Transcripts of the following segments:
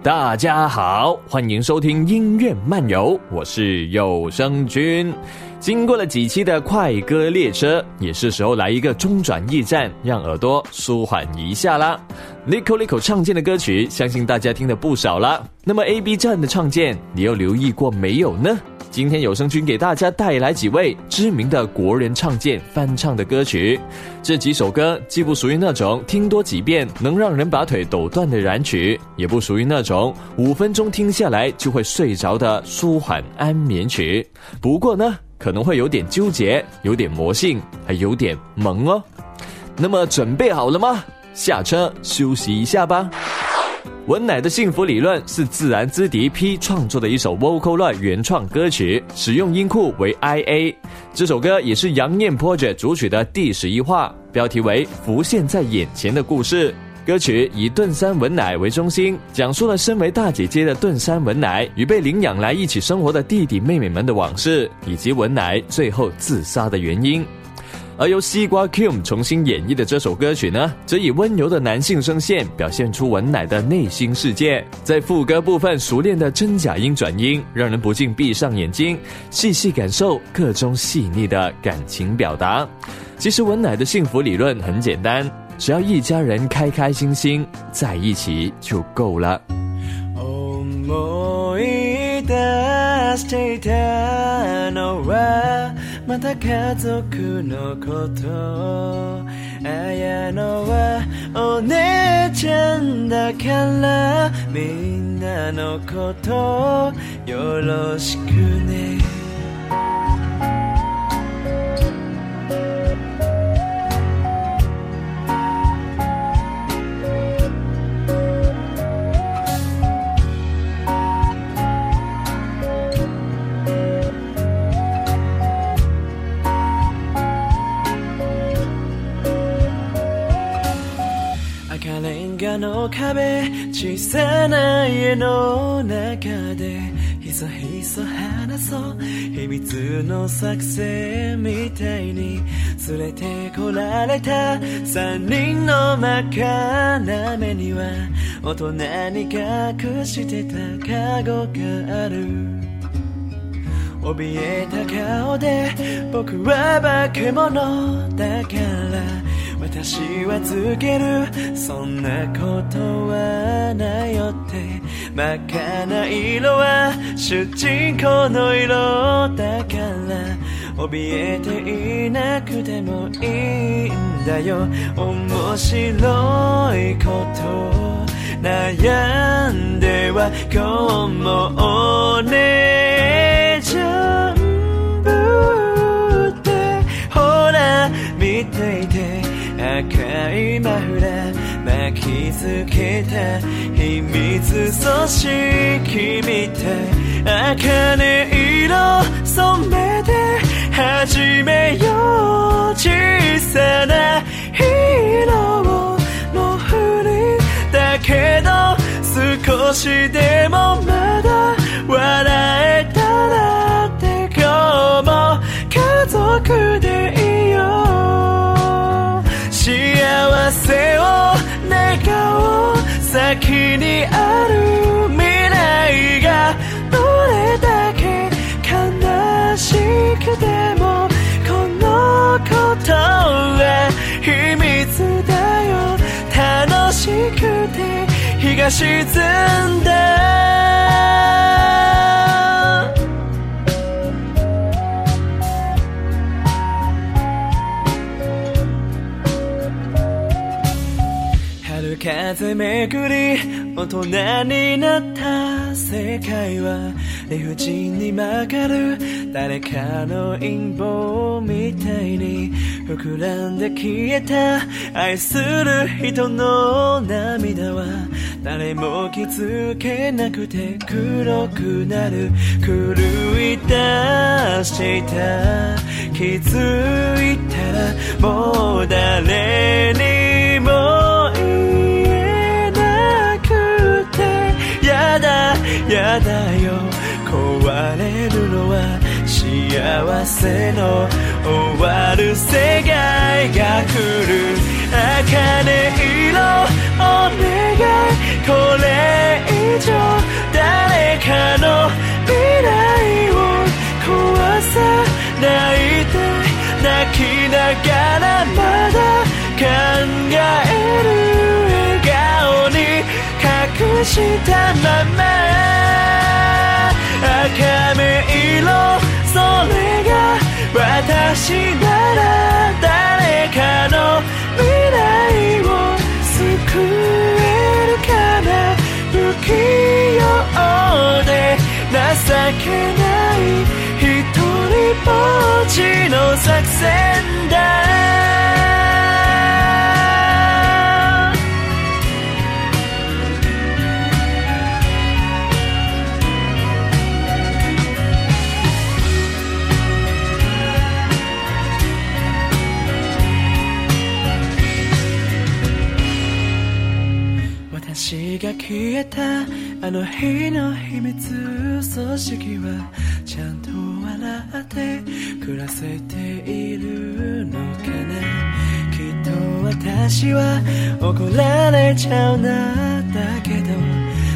大家好，欢迎收听音乐漫游，我是有声君。经过了几期的快歌列车，也是时候来一个中转驿站，让耳朵舒缓一下啦。n i c o n i c o 唱见的歌曲，相信大家听的不少啦。那么 A B 站的创建，你又留意过没有呢？今天有声君给大家带来几位知名的国人唱见翻唱的歌曲，这几首歌既不属于那种听多几遍能让人把腿抖断的燃曲，也不属于那种五分钟听下来就会睡着的舒缓安眠曲。不过呢，可能会有点纠结，有点魔性，还有点萌哦。那么准备好了吗？下车休息一下吧。文乃的幸福理论是自然之敌 P 创作的一首 v o c a l 乱原创歌曲，使用音库为 IA。这首歌也是《杨念 project》主曲的第十一话，标题为“浮现在眼前的故事”。歌曲以盾山文乃为中心，讲述了身为大姐姐的盾山文乃与被领养来一起生活的弟弟妹妹们的往事，以及文乃最后自杀的原因。而由西瓜 Q 重新演绎的这首歌曲呢，则以温柔的男性声线表现出文奶的内心世界，在副歌部分熟练的真假音转音，让人不禁闭上眼睛，细细感受各种细腻的感情表达。其实文奶的幸福理论很简单，只要一家人开开心心在一起就够了。また家族のこと綾乃はお姉ちゃんだからみんなのことよろしくねの壁小さな家の中でひそひそ話そう秘密の作戦みたいに連れてこられた三人の真っ赤な目には大人に隠してたカゴがある怯えた顔で僕は化け物だから私は続けるそんなことはないよって真っ赤な色は主人公の色だから怯えていなくてもいいんだよ面白いこと悩んでは今日もゃんぶってほら見ていて赤いマフラー巻きつけた秘密組織みたい茜色染めて始めよう小さなヒーローのふりだけど少しでもまだ笑えたらって今日も家族でいよう幸せを願おう先にある未来がどれだけ悲しくてもこのことは秘密だよ楽しくて日が沈んだ風めぐり大人になった世界は理不尽に曲がる誰かの陰謀みたいに膨らんで消えた愛する人の涙は誰も気づけなくて黒くなる狂い出していた気づいたらもう誰にやだよ壊れるのは幸せの終わる世界が来る茜色お願いこれ以上誰かの未来を壊さないで泣きながらまだ考えるくしたまま赤目色それが私なら誰かの未来を救えるかな不器用で情けない一人ぼっちの作戦あの日の秘密組織はちゃんと笑って暮らせているのかなきっと私は怒られちゃうなだけど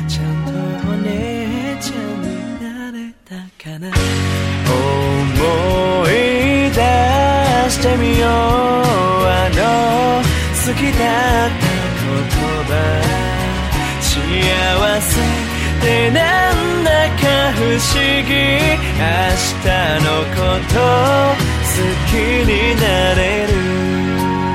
ちゃんとお姉ちゃんになれたかな思い出してみようあの好きだった言葉幸せってなんだか不思議明日のこと好きになれる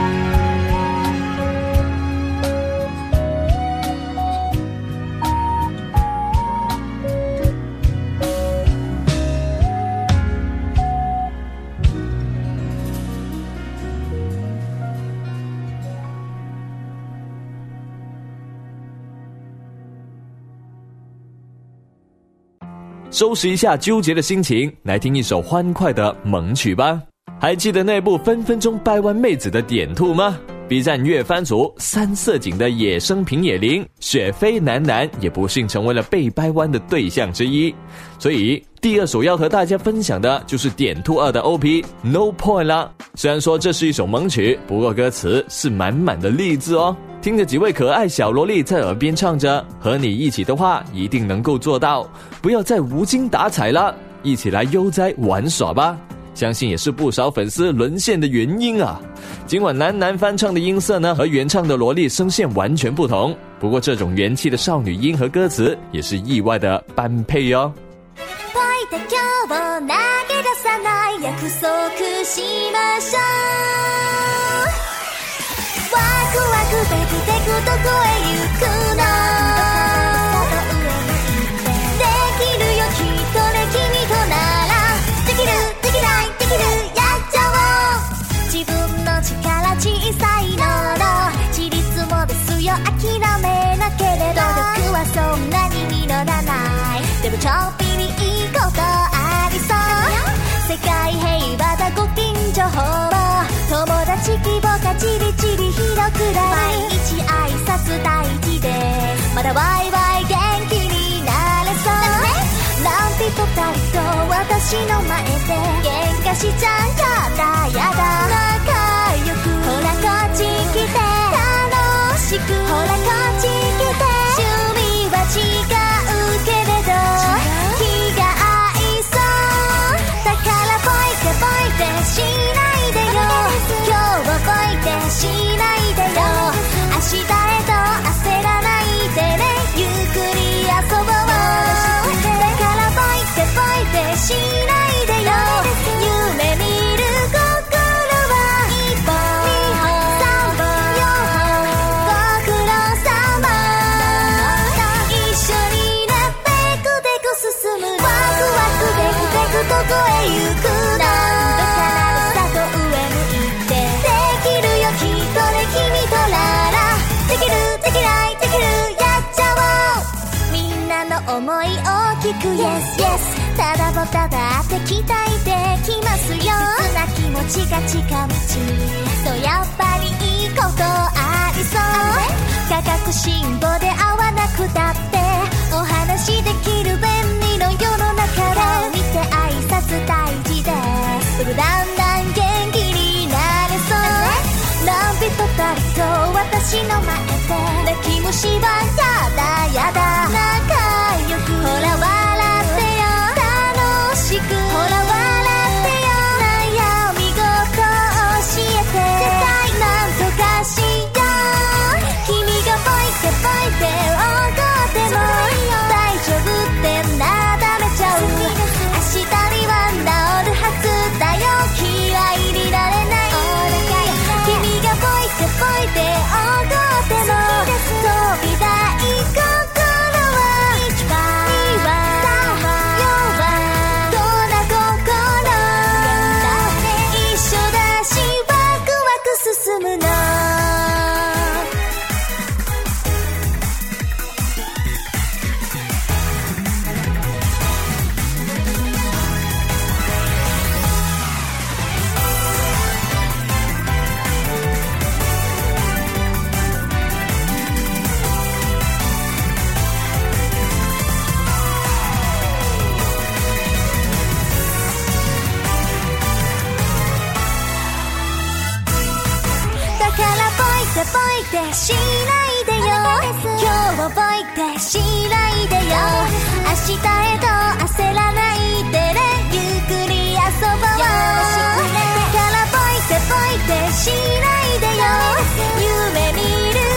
收拾一下纠结的心情，来听一首欢快的萌曲吧。还记得那部分分钟掰弯妹子的《点兔》吗？B 站月番组三色堇的野生平野绫雪飞南南也不幸成为了被掰弯的对象之一，所以第二首要和大家分享的就是点兔二的 OP No Point 啦。虽然说这是一首萌曲，不过歌词是满满的励志哦。听着几位可爱小萝莉在耳边唱着，和你一起的话，一定能够做到，不要再无精打采了，一起来悠哉玩耍吧。相信也是不少粉丝沦陷的原因啊！尽管楠楠翻唱的音色呢和原唱的萝莉声线完全不同，不过这种元气的少女音和歌词也是意外的般配哟。ほら友達規模がちびちび広くなる毎日挨拶大事でまだワイワイ元気になれそうて言っ二人と私の前で喧嘩しちゃうからやだ思い大きく Yes Yes ただぼただって期待できますよな気持ちが近道とやっぱりいいことありそう価格信号で合わなくたってお話できる便利の世の中を見て挨拶大事です僕だんだん元気になれそう何人たりと私の前で泣き虫はやだやだか覚えてしないでよ今日覚えてしないでよ明日へと焦らないでねゆっくり遊ぼうからぼいてぼいてしないでよ夢見る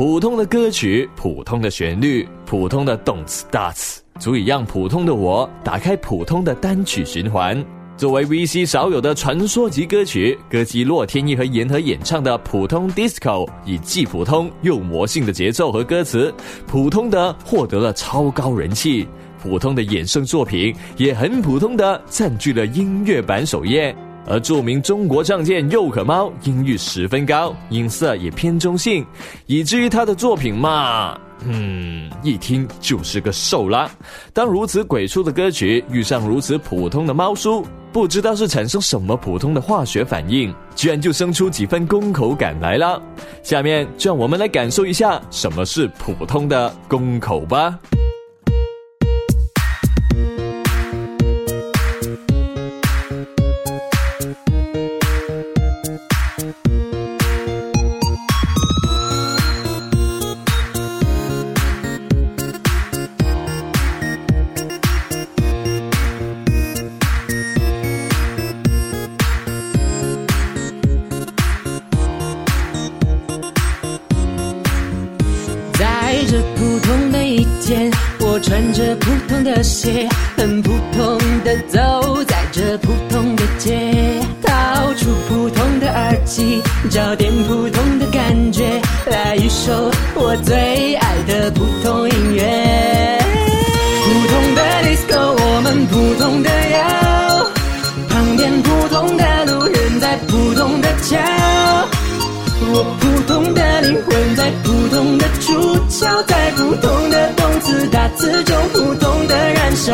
普通的歌曲，普通的旋律，普通的动词、单词，足以让普通的我打开普通的单曲循环。作为 VC 少有的传说级歌曲，歌姬洛天依和言和演唱的《普通 Disco》，以既普通又魔性的节奏和歌词，普通的获得了超高人气。普通的衍生作品也很普通的占据了音乐版首页。而著名中国唱剑肉可猫，音域十分高，音色也偏中性，以至于他的作品嘛，嗯，一听就是个瘦啦。当如此鬼畜的歌曲遇上如此普通的猫叔，不知道是产生什么普通的化学反应，居然就生出几分攻口感来了。下面就让我们来感受一下什么是普通的攻口吧。普通的脚，我普通的灵魂，在普通的出窍，在普通的动词大词中，普通的燃烧。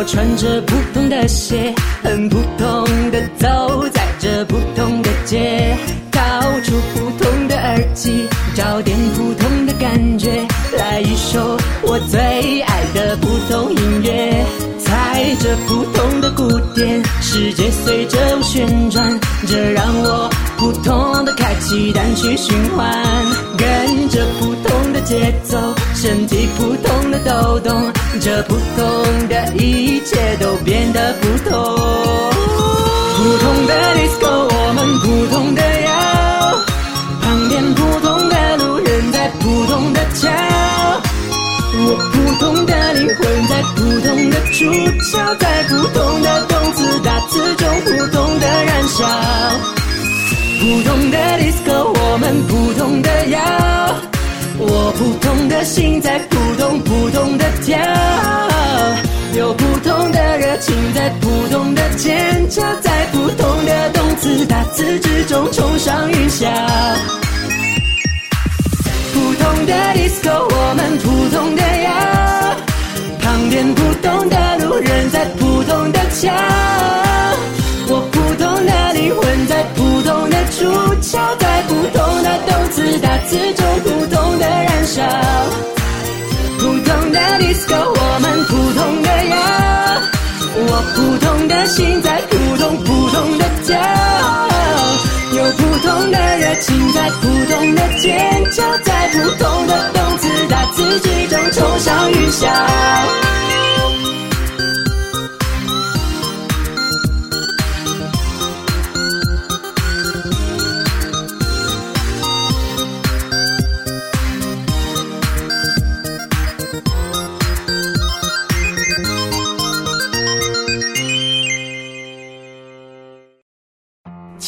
我穿着普通的鞋，很普通的走在这普通的街，掏出普通的耳机，找点普通的感觉，来一首我最爱的普通音乐，踩着普通的鼓点，世界随着我旋转，这让我普通的开启单曲循环，跟着普通的节奏，身体。都懂，这普通的一切都变得普通。普通的 disco，我们普通的摇，旁边普通的路人，在普通的瞧。我普通的灵魂，在普通的出角，在普通的动词大词中，普通的燃烧。普通的 disco，我们普通的摇。心在扑通扑通的跳，有不同的热情在不同的尖叫，在不同的动词打字之中冲上云霄。普通的 DISCO，我们普通的摇，旁边普通的路人在普通的瞧，我普通的灵魂在普通的主角。我们普通的摇，我普通的心在扑通扑通的跳，有普通的热情在普通的尖叫，在普通的动次打次之中冲上云霄。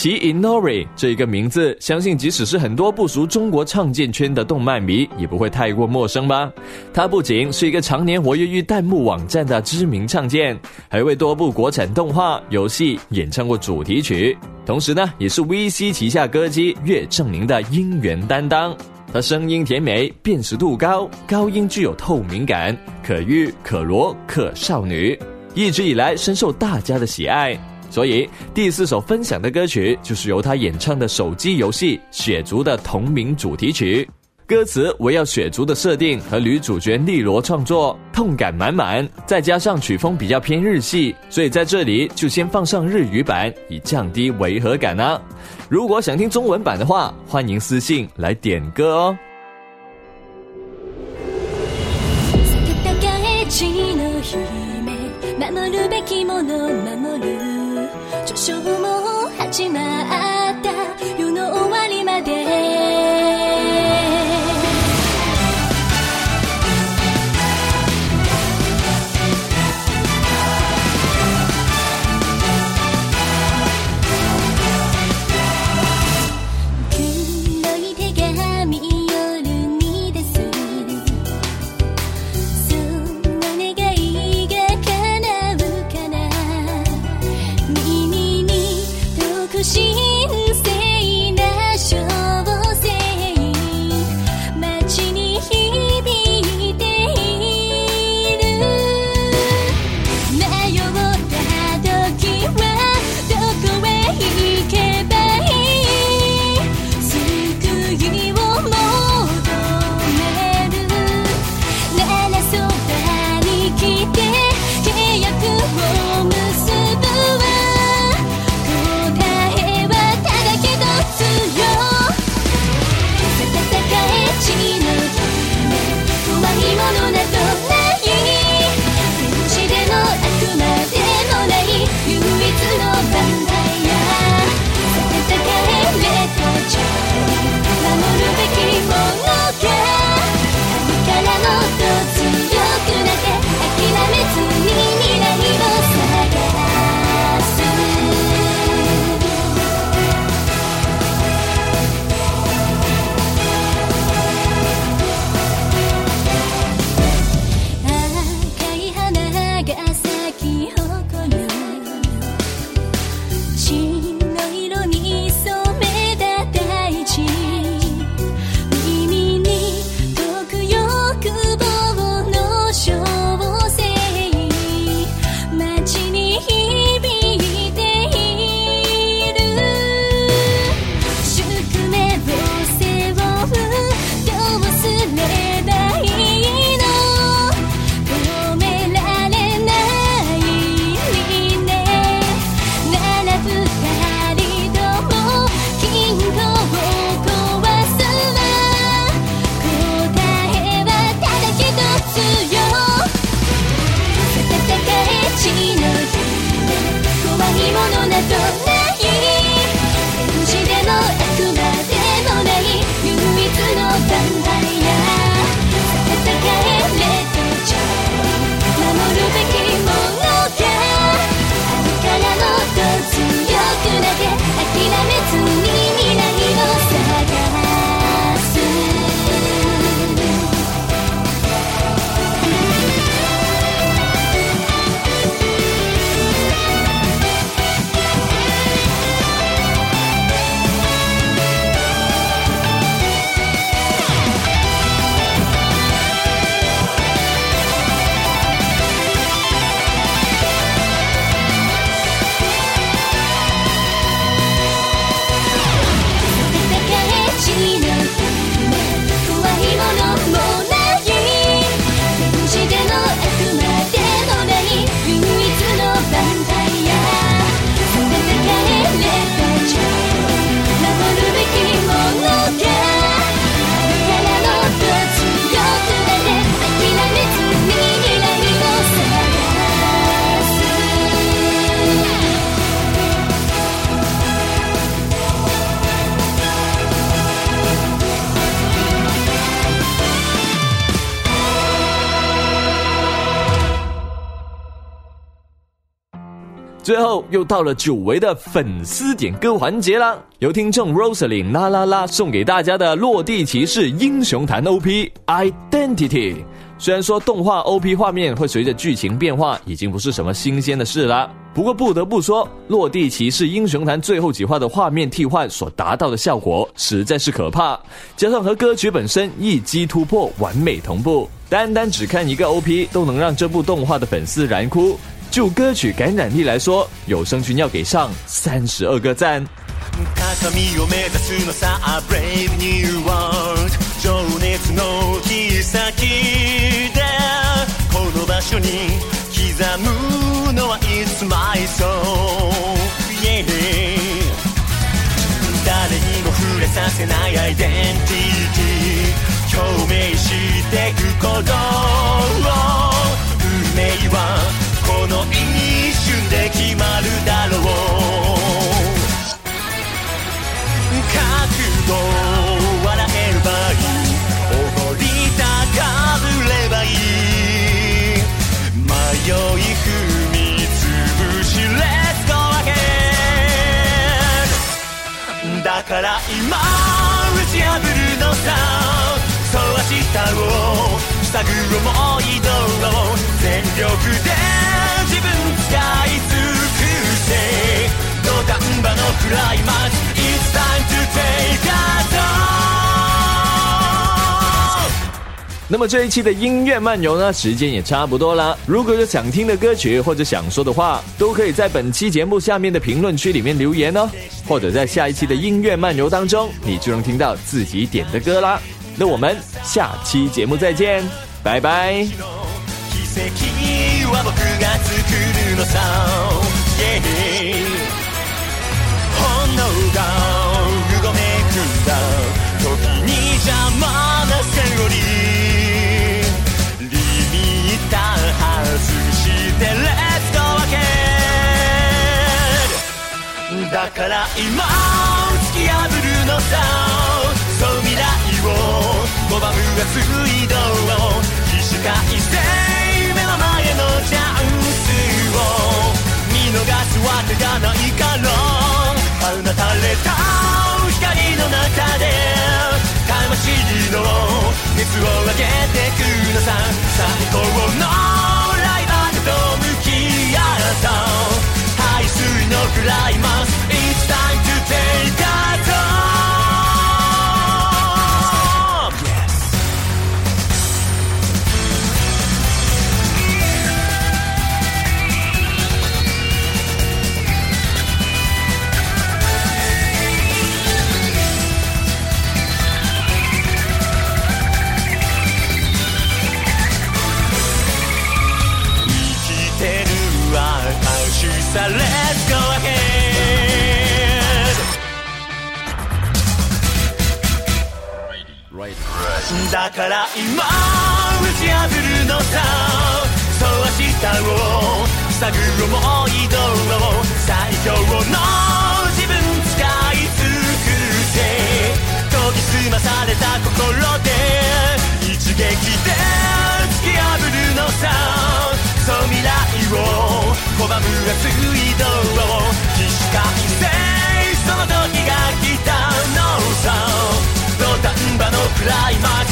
其 Inori 这一个名字，相信即使是很多不熟中国唱见圈的动漫迷，也不会太过陌生吧？他不仅是一个常年活跃于弹幕网站的知名唱见，还为多部国产动画、游戏演唱过主题曲。同时呢，也是 VC 旗下歌姬岳正明的音源担当。他声音甜美，辨识度高，高音具有透明感，可御可萝可少女，一直以来深受大家的喜爱。所以第四首分享的歌曲就是由他演唱的手机游戏《血族》的同名主题曲，歌词围绕血族的设定和女主角丽罗创作，痛感满满，再加上曲风比较偏日系，所以在这里就先放上日语版，以降低违和感呢。如果想听中文版的话，欢迎私信来点歌哦。最后又到了久违的粉丝点歌环节啦！由听众 Rosalyn 啦啦啦送给大家的《落地骑士英雄坛 OP Identity。虽然说动画 OP 画面会随着剧情变化，已经不是什么新鲜的事了。不过不得不说，《落地骑士英雄坛最后几画的画面替换所达到的效果实在是可怕，加上和歌曲本身一击突破完美同步，单单只看一个 OP 都能让这部动画的粉丝燃哭。就歌曲感染力来说，有声群要给上三十二个赞。の一瞬で決まるだろう覚悟笑える場合踊りたかるればいい迷い踏みつぶしレッツゴーア g ンだから今打ち破るのさそう明日を塞ぐ思い通ろう全力で那么这一期的音乐漫游呢，时间也差不多了。如果有想听的歌曲或者想说的话，都可以在本期节目下面的评论区里面留言哦，或者在下一期的音乐漫游当中，你就能听到自己点的歌啦。那我们下期节目再见，拜拜。本能がうごめくんだ時に邪魔なセオリーリミッター外してレッツゴーアゲンだから今を突き破るのさそう未来をモ拒むは水道を起死回生目の前のチャンスを見逃すわけがないからうなたれた光の中で魂の熱を分けてくのさ最高のから今打ち破るのさそう明日を探る思いどう。最強の自分使い尽くせ研ぎ澄まされた心で一撃で突き破るのさそう未来を拒む熱い道う。起死回生その時が来たのさ土壇場のクライマックス